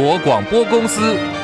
国广播公司。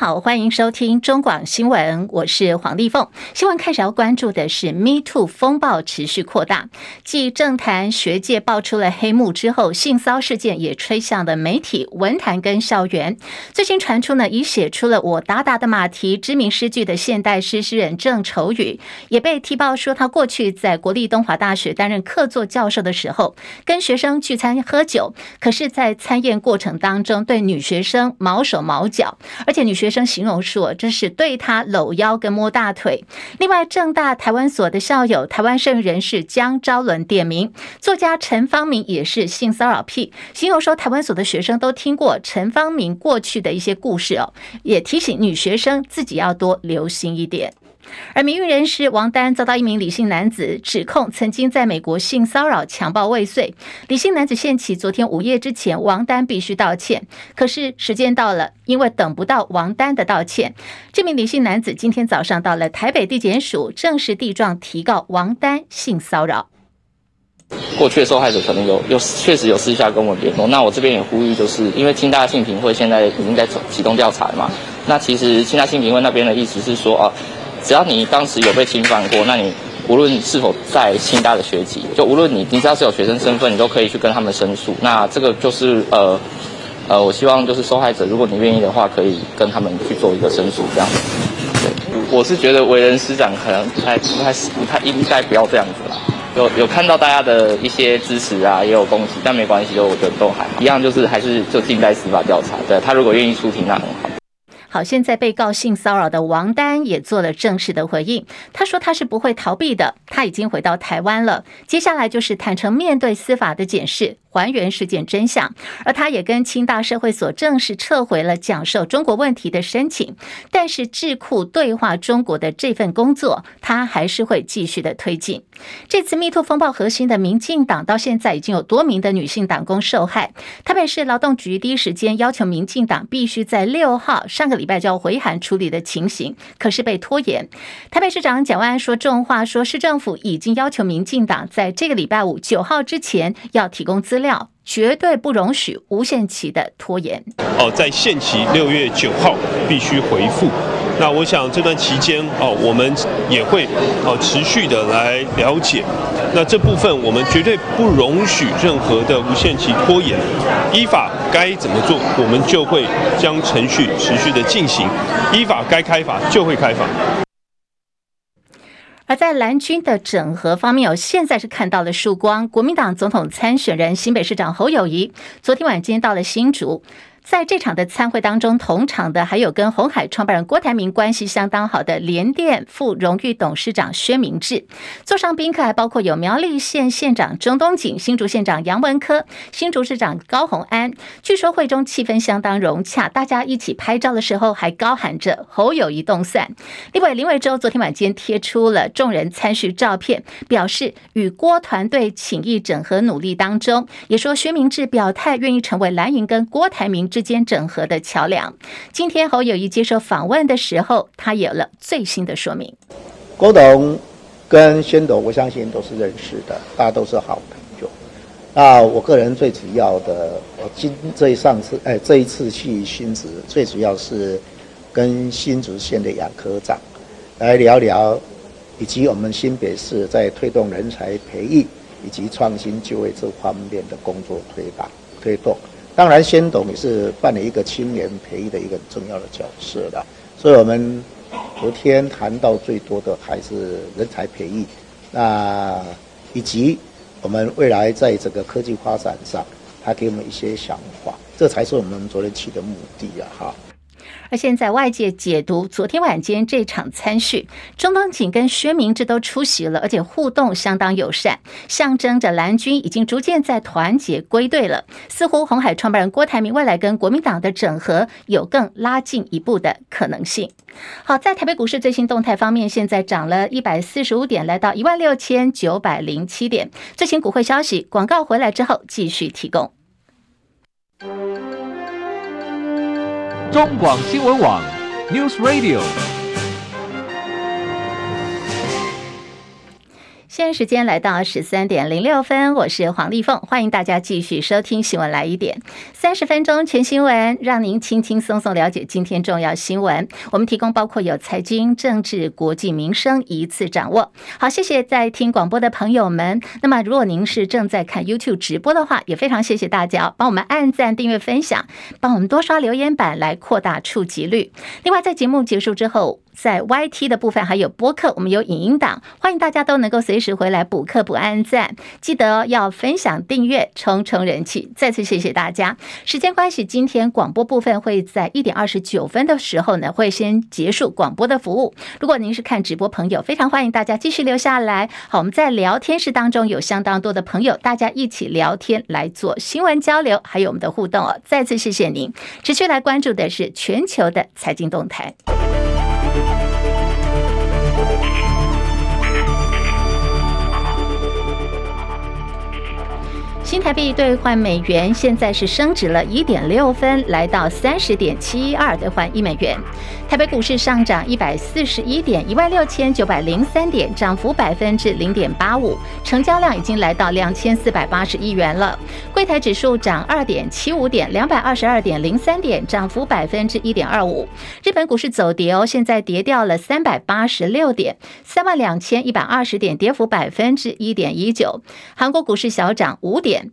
好，欢迎收听中广新闻，我是黄丽凤。新闻开始要关注的是 Me Too 风暴持续扩大，继政坛学界爆出了黑幕之后，性骚事件也吹向了媒体、文坛跟校园。最新传出呢，已写出了我达达的马蹄知名诗句的现代诗诗人郑愁予，也被踢爆说他过去在国立东华大学担任客座教授的时候，跟学生聚餐喝酒，可是，在餐宴过程当中对女学生毛手毛脚，而且。女学生形容说：“这是对他搂腰跟摸大腿。”另外，正大台湾所的校友、台湾社运人士江昭伦点名，作家陈方明也是性骚扰癖，形容说台湾所的学生都听过陈方明过去的一些故事哦，也提醒女学生自己要多留心一点。而名誉人士王丹遭到一名李姓男子指控，曾经在美国性骚扰、强暴未遂。李姓男子限期昨天午夜之前，王丹必须道歉。可是时间到了，因为等不到王丹的道歉，这名李姓男子今天早上到了台北地检署，正式递状提告王丹性骚扰。过去的受害者可能有有确实有私下跟我联络，那我这边也呼吁，就是因为清大性平会现在已经在启动调查嘛，那其实清大性平会那边的意思是说啊。只要你当时有被侵犯过，那你无论是否在新大的学籍，就无论你你只要是有学生身份，你都可以去跟他们申诉。那这个就是呃呃，我希望就是受害者，如果你愿意的话，可以跟他们去做一个申诉，这样。对，我是觉得为人师长可能不太不太不太应该不要这样子啦。有有看到大家的一些支持啊，也有攻击，但没关系，就我觉得都还好。一样就是还是就静待司法调查。对，他如果愿意出庭，那很好。好，现在被告性骚扰的王丹也做了正式的回应。他说他是不会逃避的，他已经回到台湾了。接下来就是坦诚面对司法的检视。还原事件真相，而他也跟清大社会所正式撤回了讲授中国问题的申请，但是智库对话中国的这份工作，他还是会继续的推进。这次 MeToo 风暴核心的民进党到现在已经有多名的女性党工受害，台北市劳动局第一时间要求民进党必须在六号上个礼拜就要回函处理的情形，可是被拖延。台北市长蒋万安说重话，说市政府已经要求民进党在这个礼拜五九号之前要提供资料。绝对不容许无限期的拖延。哦，在限期六月九号必须回复。那我想这段期间哦，我们也会哦持续的来了解。那这部分我们绝对不容许任何的无限期拖延。依法该怎么做，我们就会将程序持续的进行。依法该开罚就会开罚。而在蓝军的整合方面，有现在是看到了曙光。国民党总统参选人新北市长侯友谊，昨天晚间到了新竹。在这场的参会当中，同场的还有跟红海创办人郭台铭关系相当好的联电副荣誉董事长薛明志，座上宾客还包括有苗栗县县长钟东锦、新竹县长杨文科、新竹市长高虹安。据说会中气氛相当融洽，大家一起拍照的时候还高喊着“侯友宜动散”。另外，林伟洲昨天晚间贴出了众人参叙照片，表示与郭团队情谊整合努力当中，也说薛明志表态愿意成为蓝营跟郭台铭之间整合的桥梁。今天侯友宜接受访问的时候，他有了最新的说明。郭董跟宣董，我相信都是认识的，大家都是好朋友。那我个人最主要的，我今这一上次，哎，这一次去新竹，最主要是跟新竹县的杨科长来聊聊，以及我们新北市在推动人才培育以及创新就业这方面的工作推动推动。当然，先董也是扮演一个青年培育的一个重要的角色的，所以我们昨天谈到最多的还是人才培育，那以及我们未来在这个科技发展上，他给我们一些想法，这才是我们昨天去的目的啊！哈。而现在外界解读昨天晚间这场参叙，中东锦跟薛明志都出席了，而且互动相当友善，象征着蓝军已经逐渐在团结归队了。似乎红海创办人郭台铭未来跟国民党的整合有更拉近一步的可能性。好，在台北股市最新动态方面，现在涨了一百四十五点，来到一万六千九百零七点。最新股会消息，广告回来之后继续提供。中广新闻网，News Radio。现在时间来到十三点零六分，我是黄丽凤，欢迎大家继续收听新闻来一点，三十分钟全新闻，让您轻轻松松了解今天重要新闻。我们提供包括有财经、政治、国际、民生一次掌握。好，谢谢在听广播的朋友们。那么，如果您是正在看 YouTube 直播的话，也非常谢谢大家帮我们按赞、订阅、分享，帮我们多刷留言板来扩大触及率。另外，在节目结束之后，在 YT 的部分还有播客，我们有影音档，欢迎大家都能够随时回来补课补按赞，记得要分享订阅，冲冲人气。再次谢谢大家。时间关系，今天广播部分会在一点二十九分的时候呢，会先结束广播的服务。如果您是看直播朋友，非常欢迎大家继续留下来。好，我们在聊天室当中有相当多的朋友，大家一起聊天来做新闻交流，还有我们的互动哦。再次谢谢您，持续来关注的是全球的财经动态。台币兑换美元现在是升值了一点六分，来到三十点七一二兑换一美元。台北股市上涨一百四十一点，一万六千九百零三点，涨幅百分之零点八五，成交量已经来到两千四百八十亿元了。柜台指数涨二点七五点，两百二十二点零三点，涨幅百分之一点二五。日本股市走跌哦，现在跌掉了三百八十六点，三万两千一百二十点，跌幅百分之一点一九。韩国股市小涨五点。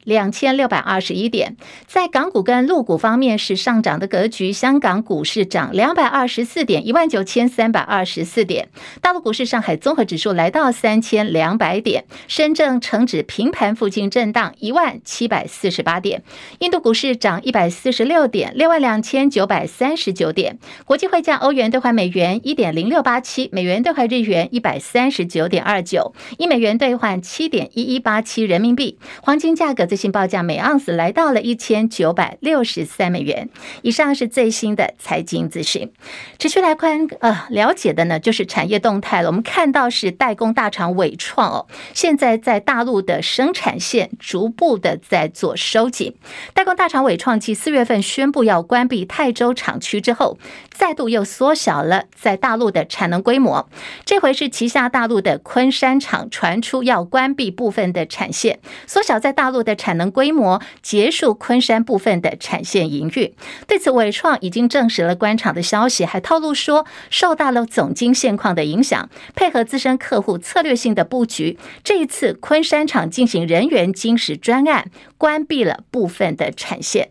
两千六百二十一点，在港股跟陆股方面是上涨的格局。香港股市涨两百二十四点，一万九千三百二十四点。大陆股市，上海综合指数来到三千两百点，深证成指平盘附近震荡一万七百四十八点。印度股市涨一百四十六点，六万两千九百三十九点。国际汇价，欧元兑换美元一点零六八七，美元兑换日元一百三十九点二九，一美元兑换七点一一八七人民币。黄金价格。最新报价每盎司来到了一千九百六十三美元以上，是最新的财经资讯。持续来看，呃，了解的呢就是产业动态了。我们看到是代工大厂伟创哦，现在在大陆的生产线逐步的在做收紧。代工大厂伟创继四月份宣布要关闭泰州厂区之后，再度又缩小了在大陆的产能规模。这回是旗下大陆的昆山厂传出要关闭部分的产线，缩小在大陆的。产能规模结束昆山部分的产线营运，对此伟创已经证实了官场的消息，还透露说受到了总经现况的影响，配合自身客户策略性的布局，这一次昆山厂进行人员精实专案，关闭了部分的产线。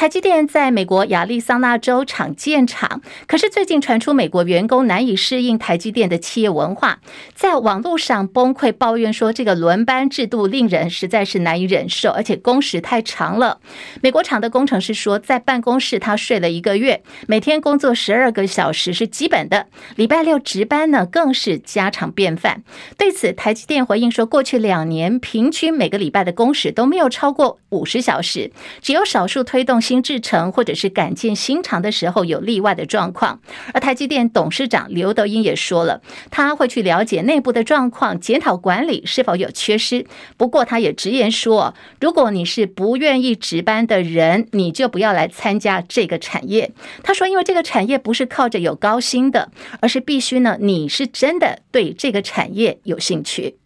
台积电在美国亚利桑那州厂建厂，可是最近传出美国员工难以适应台积电的企业文化，在网络上崩溃抱怨说，这个轮班制度令人实在是难以忍受，而且工时太长了。美国厂的工程师说，在办公室他睡了一个月，每天工作十二个小时是基本的，礼拜六值班呢更是家常便饭。对此，台积电回应说，过去两年平均每个礼拜的工时都没有超过五十小时，只有少数推动。新制程或者是赶建新厂的时候有例外的状况，而台积电董事长刘德英也说了，他会去了解内部的状况，检讨管理是否有缺失。不过他也直言说，如果你是不愿意值班的人，你就不要来参加这个产业。他说，因为这个产业不是靠着有高薪的，而是必须呢，你是真的对这个产业有兴趣。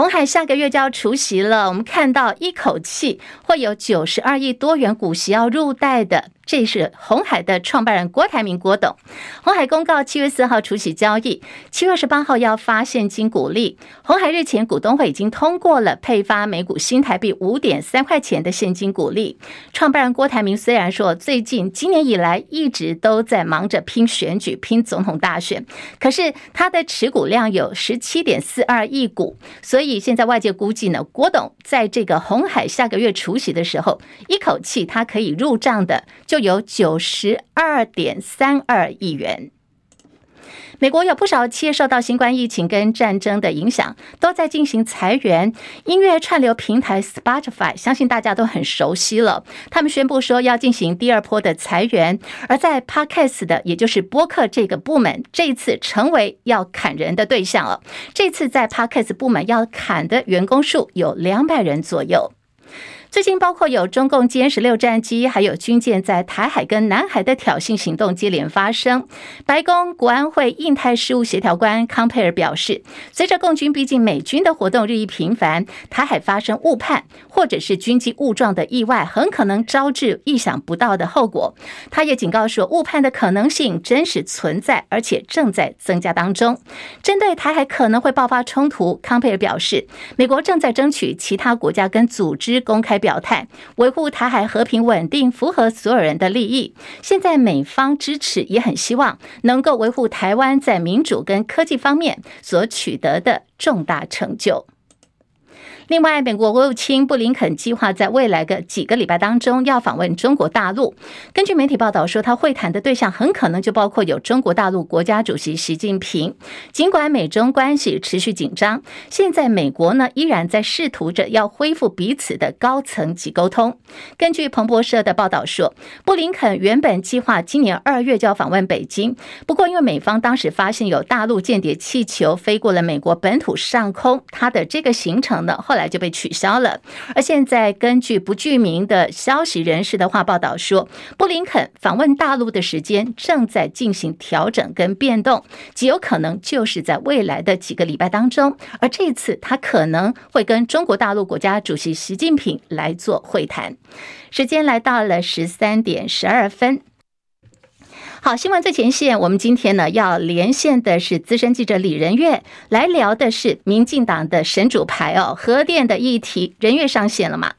红海下个月就要除席了，我们看到一口气会有九十二亿多元股息要入袋的。这是红海的创办人郭台铭郭董。红海公告七月四号除息交易，七月二十八号要发现金股利。红海日前股东会已经通过了配发每股新台币五点三块钱的现金股利。创办人郭台铭虽然说最近今年以来一直都在忙着拼选举、拼总统大选，可是他的持股量有十七点四二亿股，所以现在外界估计呢，郭董在这个红海下个月除息的时候，一口气他可以入账的就。有九十二点三二亿元。美国有不少企业受到新冠疫情跟战争的影响，都在进行裁员。音乐串流平台 Spotify，相信大家都很熟悉了。他们宣布说要进行第二波的裁员，而在 Podcast 的，也就是播客这个部门，这一次成为要砍人的对象了。这次在 Podcast 部门要砍的员工数有两百人左右。最近包括有中共歼十六战机，还有军舰在台海跟南海的挑衅行动接连发生。白宫国安会印太事务协调官康佩尔表示，随着共军逼近美军的活动日益频繁，台海发生误判或者是军机误撞的意外，很可能招致意想不到的后果。他也警告说，误判的可能性真实存在，而且正在增加当中。针对台海可能会爆发冲突，康佩尔表示，美国正在争取其他国家跟组织公开表态，维护台海和平稳定，符合所有人的利益。现在美方支持，也很希望能够维护台湾在民主跟科技方面所取得的重大成就。另外，美国国务卿布林肯计划在未来的几个礼拜当中要访问中国大陆。根据媒体报道说，他会谈的对象很可能就包括有中国大陆国家主席习近平。尽管美中关系持续紧张，现在美国呢依然在试图着要恢复彼此的高层级沟通。根据彭博社的报道说，布林肯原本计划今年二月就要访问北京，不过因为美方当时发现有大陆间谍气球飞过了美国本土上空，他的这个行程呢后来。来就被取消了。而现在，根据不具名的消息人士的话报道说，布林肯访问大陆的时间正在进行调整跟变动，极有可能就是在未来的几个礼拜当中。而这次，他可能会跟中国大陆国家主席习近平来做会谈。时间来到了十三点十二分。好，新闻最前线，我们今天呢要连线的是资深记者李仁月，来聊的是民进党的神主牌哦，核电的议题。仁月上线了吗？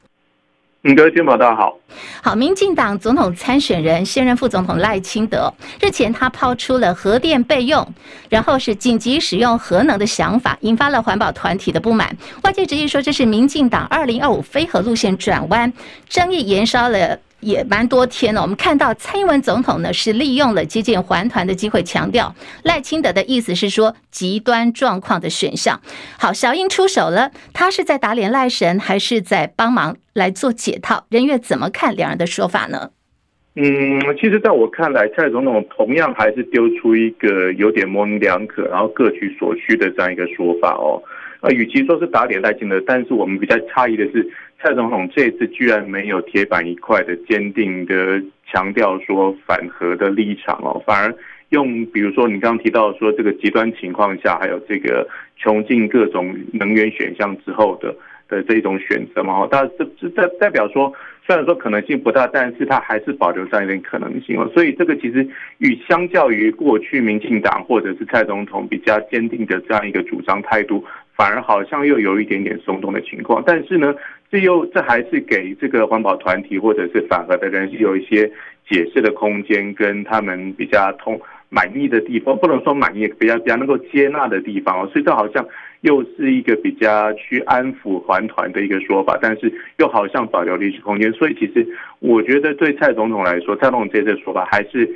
嗯，各位听众大家好。好，民进党总统参选人现任副总统赖清德日前他抛出了核电备用，然后是紧急使用核能的想法，引发了环保团体的不满。外界质疑说这是民进党二零二五非核路线转弯，争议延烧了。也蛮多天了，我们看到蔡英文总统呢是利用了接见环团的机会，强调赖清德的意思是说极端状况的选项。好，小英出手了，他是在打脸赖神，还是在帮忙来做解套？仁岳怎么看两人的说法呢？嗯，其实在我看来，蔡总统同样还是丢出一个有点模棱两可，然后各取所需的这样一个说法哦。啊，与其说是打脸赖清德，但是我们比较诧异的是。蔡总统这次居然没有铁板一块的坚定的强调说反核的立场哦，反而用比如说你刚刚提到说这个极端情况下，还有这个穷尽各种能源选项之后的的这种选择嘛，但这这代代表说，虽然说可能性不大，但是它还是保留这样一点可能性哦。所以这个其实与相较于过去民进党或者是蔡总统比较坚定的这样一个主张态度，反而好像又有一点点松动的情况，但是呢。这又这还是给这个环保团体或者是反核的人是有一些解释的空间，跟他们比较通满意的地方，不能说满意，比较比较能够接纳的地方哦。所以这好像又是一个比较去安抚环团的一个说法，但是又好像保留历史空间。所以其实我觉得对蔡总统来说，蔡总统这次说法还是。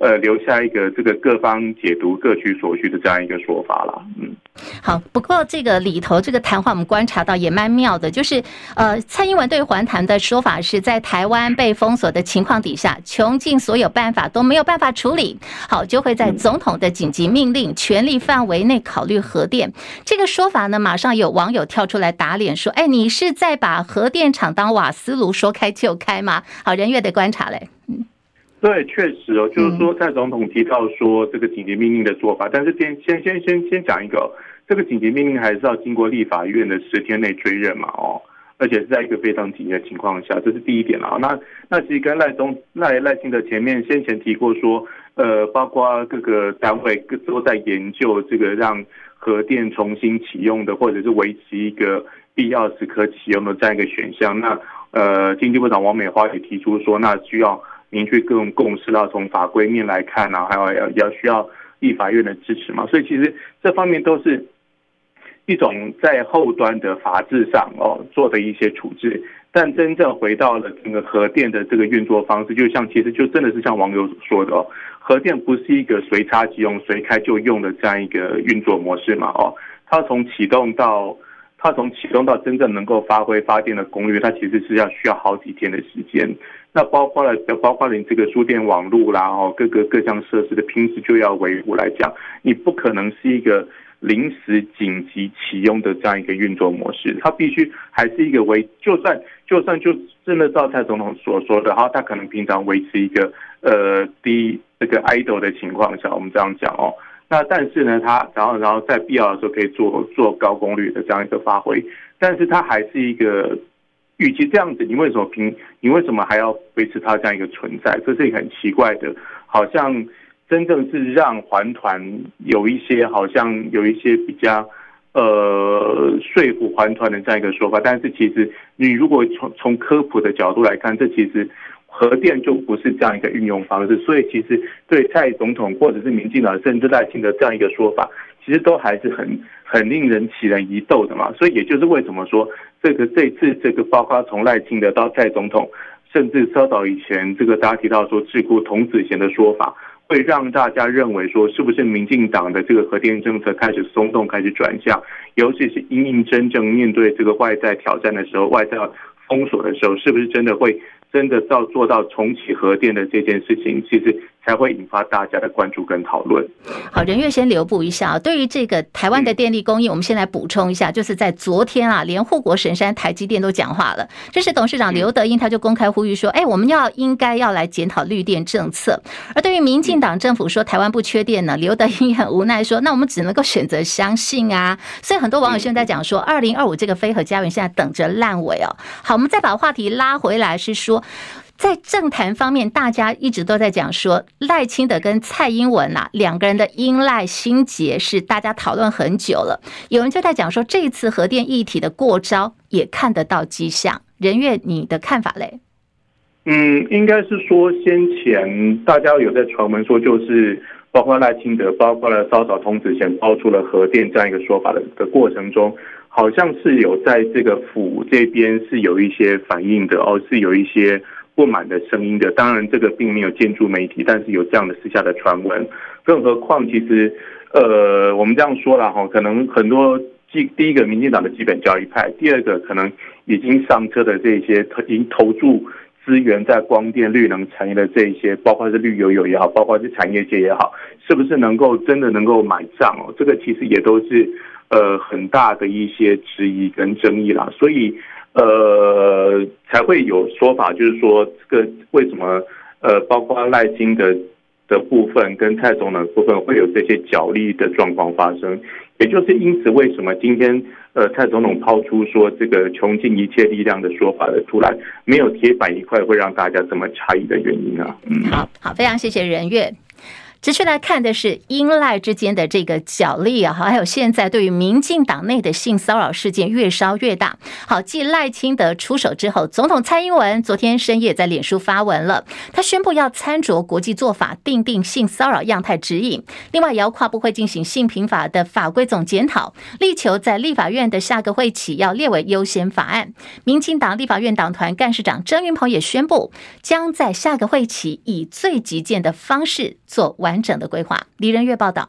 呃，留下一个这个各方解读各取所需的这样一个说法了。嗯，好。不过这个里头这个谈话，我们观察到也蛮妙的，就是呃，蔡英文对环谈的说法是在台湾被封锁的情况底下，穷尽所有办法都没有办法处理，好，就会在总统的紧急命令权力范围内考虑核电。这个说法呢，马上有网友跳出来打脸说：“哎，你是在把核电厂当瓦斯炉，说开就开吗？”好，仁岳的观察嘞。嗯。对，确实哦，就是说蔡总统提到说这个紧急命令的做法，但是先先先先先讲一个，这个紧急命令还是要经过立法院的十天内追认嘛，哦，而且是在一个非常紧急的情况下，这是第一点啊。那那其实跟赖中赖赖清德前面先前提过说，呃，包括各个单位都在研究这个让核电重新启用的，或者是维持一个必要时可启用的这样一个选项。那呃，经济部长王美花也提出说，那需要。凝聚各种共识，要从法规面来看呢，还有要要需要立法院的支持嘛，所以其实这方面都是一种在后端的法制上哦做的一些处置，但真正回到了整个核电的这个运作方式，就像其实就真的是像网友所说的哦，核电不是一个随插即用、随开就用的这样一个运作模式嘛哦，它从启动到它从启动到真正能够发挥发电的功率，它其实是要需要好几天的时间。那包括了，包括了你这个输电网络啦，哦，各个各项设施的品质就要维护来讲，你不可能是一个临时紧急启用的这样一个运作模式，它必须还是一个维，就算就算就真的照蔡总统所说的，哈，他可能平常维持一个呃低这个 idle 的情况下，我们这样讲哦，那但是呢，他然后然后在必要的时候可以做做高功率的这样一个发挥，但是它还是一个，与其这样子，你为什么平你为什么还要维持它这样一个存在？这是一个很奇怪的，好像。真正是让环团有一些好像有一些比较呃说服环团的这样一个说法，但是其实你如果从从科普的角度来看，这其实核电就不是这样一个运用方式，所以其实对蔡总统或者是民进党甚至赖清德这样一个说法，其实都还是很很令人起人疑窦的嘛。所以也就是为什么说这个这次这个包括从赖清德到蔡总统，甚至稍早以前这个大家提到说智库童子贤的说法。会让大家认为说，是不是民进党的这个核电政策开始松动，开始转向，尤其是因应真正面对这个外在挑战的时候，外在封锁的时候，是不是真的会真的到做到重启核电的这件事情？其实。才会引发大家的关注跟讨论。好，人月先留步一下啊。对于这个台湾的电力供应，我们先来补充一下，就是在昨天啊，连护国神山台积电都讲话了。这是董事长刘德英，他就公开呼吁说：“哎，我们要应该要来检讨绿电政策。”而对于民进党政府说台湾不缺电呢，刘德英很无奈说：“那我们只能够选择相信啊。”所以很多网友现在讲说，二零二五这个非核家园现在等着烂尾哦。好，我们再把话题拉回来，是说。在政坛方面，大家一直都在讲说赖清德跟蔡英文呐、啊、两个人的英赖心结是大家讨论很久了。有人就在讲说，这次核电议题的过招也看得到迹象。人月，你的看法嘞？嗯，应该是说先前大家有在传闻说，就是包括赖清德，包括了稍早童子贤爆出了核电这样一个说法的的过程中，好像是有在这个府这边是有一些反应的哦，是有一些。不满的声音的，当然这个并没有建筑媒体，但是有这样的私下的传闻。更何况，其实，呃，我们这样说了哈，可能很多基第一个，民进党的基本教义派；第二个，可能已经上车的这些已经投注资源在光电绿能产业的这一些，包括是绿油油也好，包括是产业界也好，是不是能够真的能够买账哦？这个其实也都是呃很大的一些质疑跟争议啦，所以。呃，才会有说法，就是说这个为什么呃，包括赖清德的部分跟蔡总统的部分会有这些角力的状况发生，也就是因此为什么今天呃蔡总统抛出说这个穷尽一切力量的说法的出来没有铁板一块，会让大家这么诧异的原因啊？嗯，好好，非常谢谢任月。持续来看的是英赖之间的这个角力啊，还有现在对于民进党内的性骚扰事件越烧越大。好，继赖清德出手之后，总统蔡英文昨天深夜在脸书发文了，他宣布要参酌国际做法，订定性骚扰样态指引。另外，也要跨部会进行性平法的法规总检讨，力求在立法院的下个会期要列为优先法案。民进党立法院党团干事长郑云鹏也宣布，将在下个会期以最急件的方式做完。完整的规划。李仁月报道。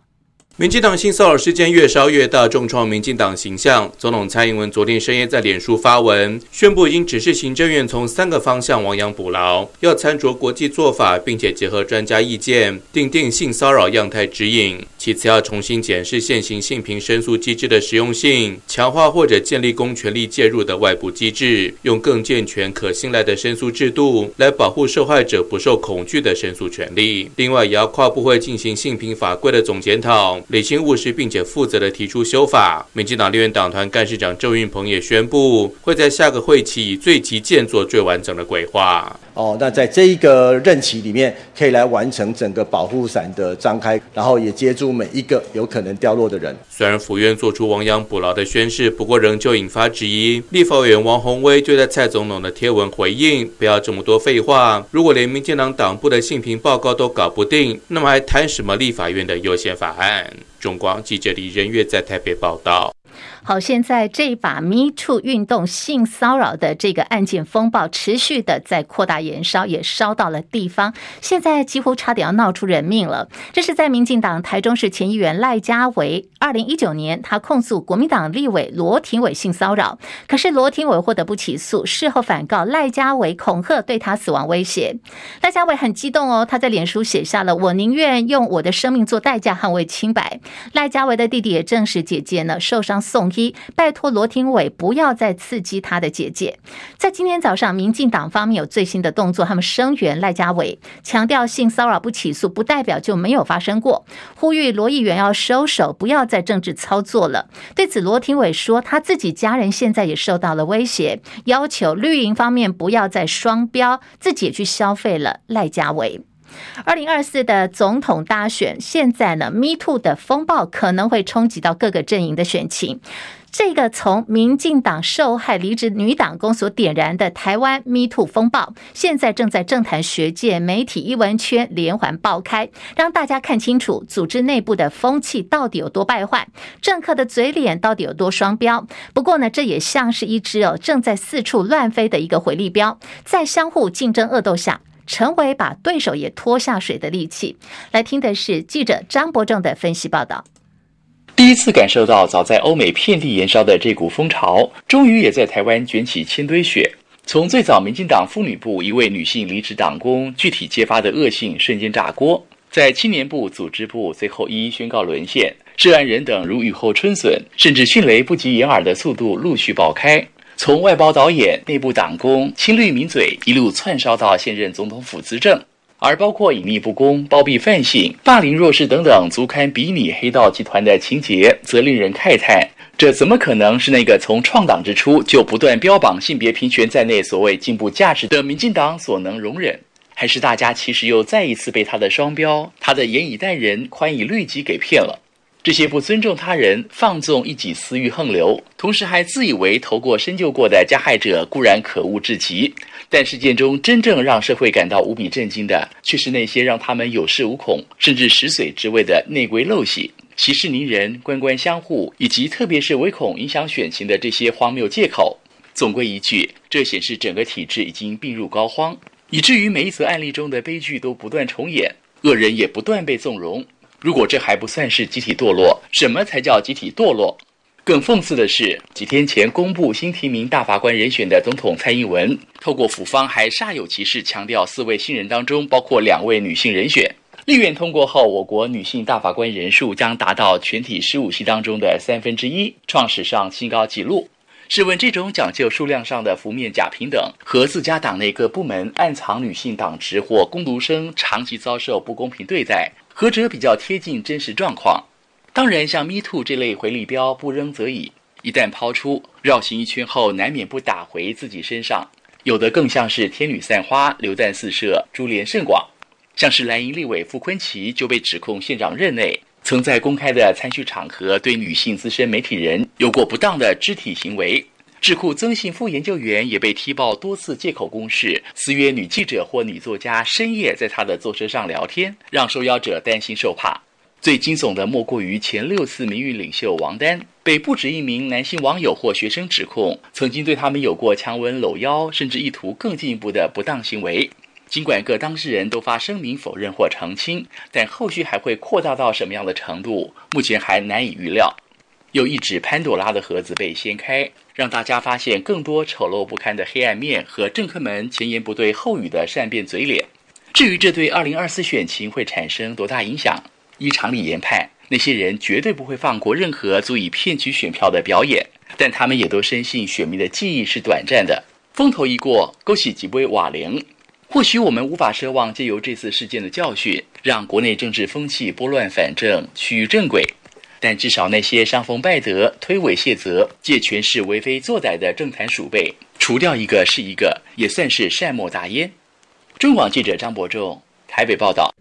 民进党性骚扰事件越烧越大，重创民进党形象。总统蔡英文昨天深夜在脸书发文，宣布已经指示行政院从三个方向亡羊补牢，要参酌国际做法，并且结合专家意见，订定性骚扰样态指引。其次，要重新检视现行性平申诉机制的实用性，强化或者建立公权力介入的外部机制，用更健全、可信赖的申诉制度来保护受害者不受恐惧的申诉权利。另外，也要跨部会进行性平法规的总检讨。理清务实，并且负责的提出修法。民进党立院党团干事长郑运鹏也宣布，会在下个会期以最急件做最完整的规划。哦，那在这一个任期里面，可以来完成整个保护伞的张开，然后也接住每一个有可能掉落的人。虽然府院做出亡羊补牢的宣示，不过仍旧引发质疑。立法委员王宏威就在蔡总统的贴文回应：“不要这么多废话，如果连民进党党部的性平报告都搞不定，那么还谈什么立法院的优先法案？”中广记者李仁月在台北报道。好，现在这一把 Me Too 运动性骚扰的这个案件风暴持续的在扩大延烧，也烧到了地方，现在几乎差点要闹出人命了。这是在民进党台中市前议员赖家维，二零一九年他控诉国民党立委罗廷伟性骚扰，可是罗廷伟获得不起诉，事后反告赖家维恐吓对他死亡威胁。赖家维很激动哦，他在脸书写下了“我宁愿用我的生命做代价捍卫清白”。赖家维的弟弟也证实姐姐呢受伤送医，拜托罗廷伟不要再刺激他的姐姐。在今天早上，民进党方面有最新的动作，他们声援赖家伟，强调性骚扰不起诉不代表就没有发生过，呼吁罗议员要收手，不要再政治操作了。对此，罗廷伟说他自己家人现在也受到了威胁，要求绿营方面不要再双标，自己也去消费了赖家伟。二零二四的总统大选，现在呢，Me Too 的风暴可能会冲击到各个阵营的选情。这个从民进党受害离职女党工所点燃的台湾 Me Too 风暴，现在正在政坛、学界、媒体、艺文圈连环爆开，让大家看清楚组织内部的风气到底有多败坏，政客的嘴脸到底有多双标。不过呢，这也像是一只哦正在四处乱飞的一个回力镖，在相互竞争恶斗下。成为把对手也拖下水的利器。来听的是记者张伯正的分析报道。第一次感受到早在欧美遍地燃烧的这股风潮，终于也在台湾卷起千堆雪。从最早民进党妇女部一位女性离职党工具体揭发的恶性瞬间炸锅，在青年部组织部最后一一宣告沦陷，涉案人等如雨后春笋，甚至迅雷不及掩耳的速度陆续爆开。从外包导演、内部党工、亲绿名嘴一路窜烧到现任总统府资政，而包括隐匿不公、包庇犯性、霸凌弱势等等，足堪比拟黑道集团的情节，则令人慨叹：这怎么可能是那个从创党之初就不断标榜性别平权在内所谓进步价值的民进党所能容忍？还是大家其实又再一次被他的双标、他的严以待人、宽以律己给骗了？这些不尊重他人、放纵一己私欲横流，同时还自以为投过身就过的加害者固然可恶至极，但事件中真正让社会感到无比震惊的，却是那些让他们有恃无恐，甚至食髓知味的内规陋习、息事宁人、官官相护，以及特别是唯恐影响选情的这些荒谬借口。总归一句，这显示整个体制已经病入膏肓，以至于每一则案例中的悲剧都不断重演，恶人也不断被纵容。如果这还不算是集体堕落，什么才叫集体堕落？更讽刺的是，几天前公布新提名大法官人选的总统蔡英文，透过府方还煞有其事强调四位新人当中包括两位女性人选。立院通过后，我国女性大法官人数将达到全体十五席当中的三分之一，创史上新高纪录。试问，这种讲究数量上的浮面假平等，和自家党内各部门暗藏女性党职或工读生长期遭受不公平对待，何者比较贴近真实状况？当然，像 Me Too 这类回力镖不扔则已，一旦抛出，绕行一圈后难免不打回自己身上。有的更像是天女散花，流弹四射，株连甚广。像是蓝营立委傅昆奇就被指控县长任内曾在公开的参叙场合对女性资深媒体人有过不当的肢体行为。智库曾信副研究员也被踢爆多次借口公事，私约女记者或女作家深夜在他的坐车上聊天，让受邀者担心受怕。最惊悚的莫过于前六次名誉领袖王丹，被不止一名男性网友或学生指控，曾经对他们有过强吻、搂腰，甚至意图更进一步的不当行为。尽管各当事人都发声明否认或澄清，但后续还会扩大到什么样的程度，目前还难以预料。又一纸潘朵拉的盒子被掀开，让大家发现更多丑陋不堪的黑暗面和政客们前言不对后语的善变嘴脸。至于这对二零二四选情会产生多大影响，依常理研判，那些人绝对不会放过任何足以骗取选票的表演。但他们也都深信选民的记忆是短暂的，风头一过，勾起几杯瓦灵。或许我们无法奢望借由这次事件的教训，让国内政治风气拨乱反正，趋于正轨。但至少那些伤风败德、推诿卸责、借权势为非作歹的政坛鼠辈，除掉一个是一个，也算是善莫大焉。中广记者张伯仲台北报道。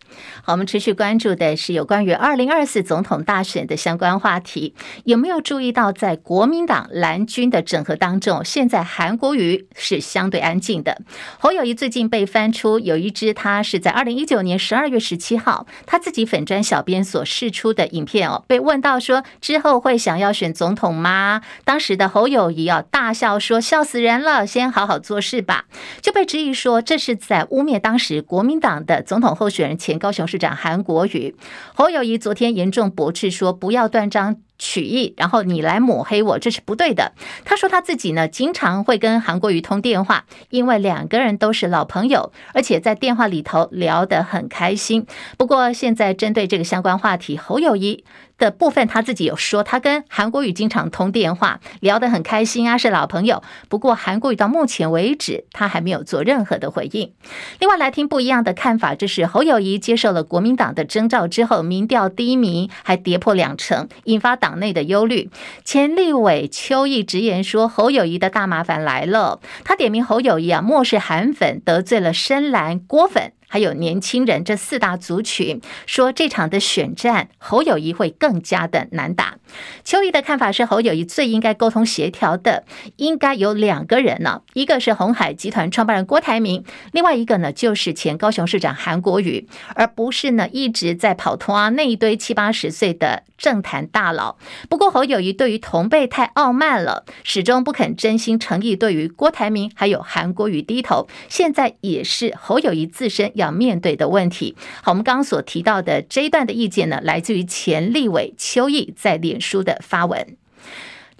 好，我们持续关注的是有关于二零二四总统大选的相关话题。有没有注意到，在国民党蓝军的整合当中，现在韩国瑜是相对安静的。侯友宜最近被翻出有一支，他是在二零一九年十二月十七号他自己粉专小编所释出的影片哦，被问到说之后会想要选总统吗？当时的侯友宜啊大笑说笑死人了，先好好做事吧，就被质疑说这是在污蔑当时国民党的总总统候选人前高雄市长韩国瑜。侯友谊昨天严重驳斥说不要断章取义，然后你来抹黑我，这是不对的。他说他自己呢，经常会跟韩国瑜通电话，因为两个人都是老朋友，而且在电话里头聊得很开心。不过现在针对这个相关话题，侯友谊的部分，他自己有说，他跟韩国瑜经常通电话，聊得很开心啊，是老朋友。不过韩国瑜到目前为止，他还没有做任何的回应。另外来听不一样的看法，就是侯友谊接受了国民党的征召之后，民调低迷，还跌破两成，引发党党内的忧虑。前立委邱毅直言说，侯友谊的大麻烦来了。他点名侯友谊啊，漠视韩粉，得罪了深蓝郭粉。还有年轻人这四大族群，说这场的选战，侯友谊会更加的难打。邱毅的看法是，侯友谊最应该沟通协调的，应该有两个人呢，一个是鸿海集团创办人郭台铭，另外一个呢就是前高雄市长韩国瑜，而不是呢一直在跑通啊那一堆七八十岁的政坛大佬。不过侯友谊对于同辈太傲慢了，始终不肯真心诚意对于郭台铭还有韩国瑜低头，现在也是侯友谊自身。要面对的问题。好，我们刚刚所提到的这一段的意见呢，来自于前立委邱毅在脸书的发文。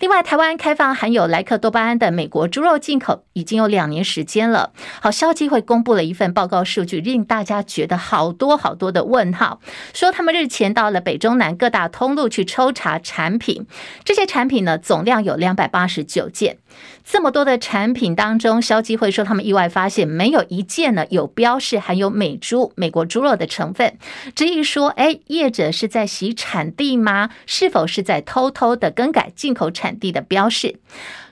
另外，台湾开放含有莱克多巴胺的美国猪肉进口已经有两年时间了。好，消基会公布了一份报告数据，令大家觉得好多好多的问号。说他们日前到了北中南各大通路去抽查产品，这些产品呢，总量有两百八十九件。这么多的产品当中，消基会说他们意外发现没有一件呢有标示含有美猪、美国猪肉的成分，至于说：哎，业者是在洗产地吗？是否是在偷偷的更改进口产地的标示？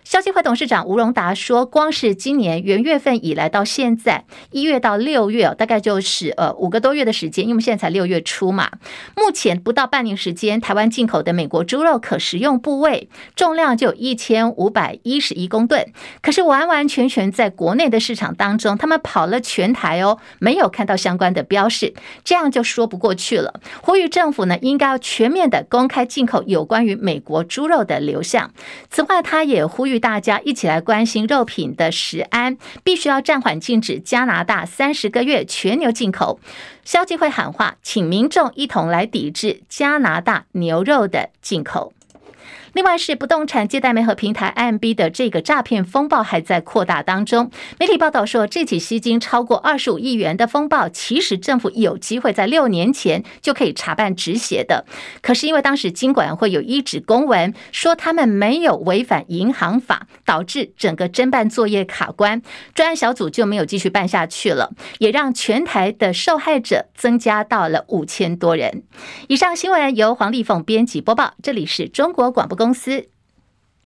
消基会董事长吴荣达说：“光是今年元月份以来到现在，一月到六月大概就是呃五个多月的时间，因为现在才六月初嘛。目前不到半年时间，台湾进口的美国猪肉可食用部位重量就有一千五百一十一公吨，可是完完全全在国内的市场当中，他们跑了全台哦，没有看到相关的标示，这样就说不过去了。呼吁政府呢，应该要全面的公开进口有关于美国猪肉的流向。此外，他也呼吁。”大家一起来关心肉品的食安，必须要暂缓禁止加拿大三十个月全牛进口。消基会喊话，请民众一同来抵制加拿大牛肉的进口。另外是不动产借贷媒合平台 IMB 的这个诈骗风暴还在扩大当中。媒体报道说，这起吸金超过二十五亿元的风暴，其实政府有机会在六年前就可以查办止血的。可是因为当时金管会有一纸公文说他们没有违反银行法，导致整个侦办作业卡关，专案小组就没有继续办下去了，也让全台的受害者增加到了五千多人。以上新闻由黄丽凤编辑播报，这里是中国广播公。公司。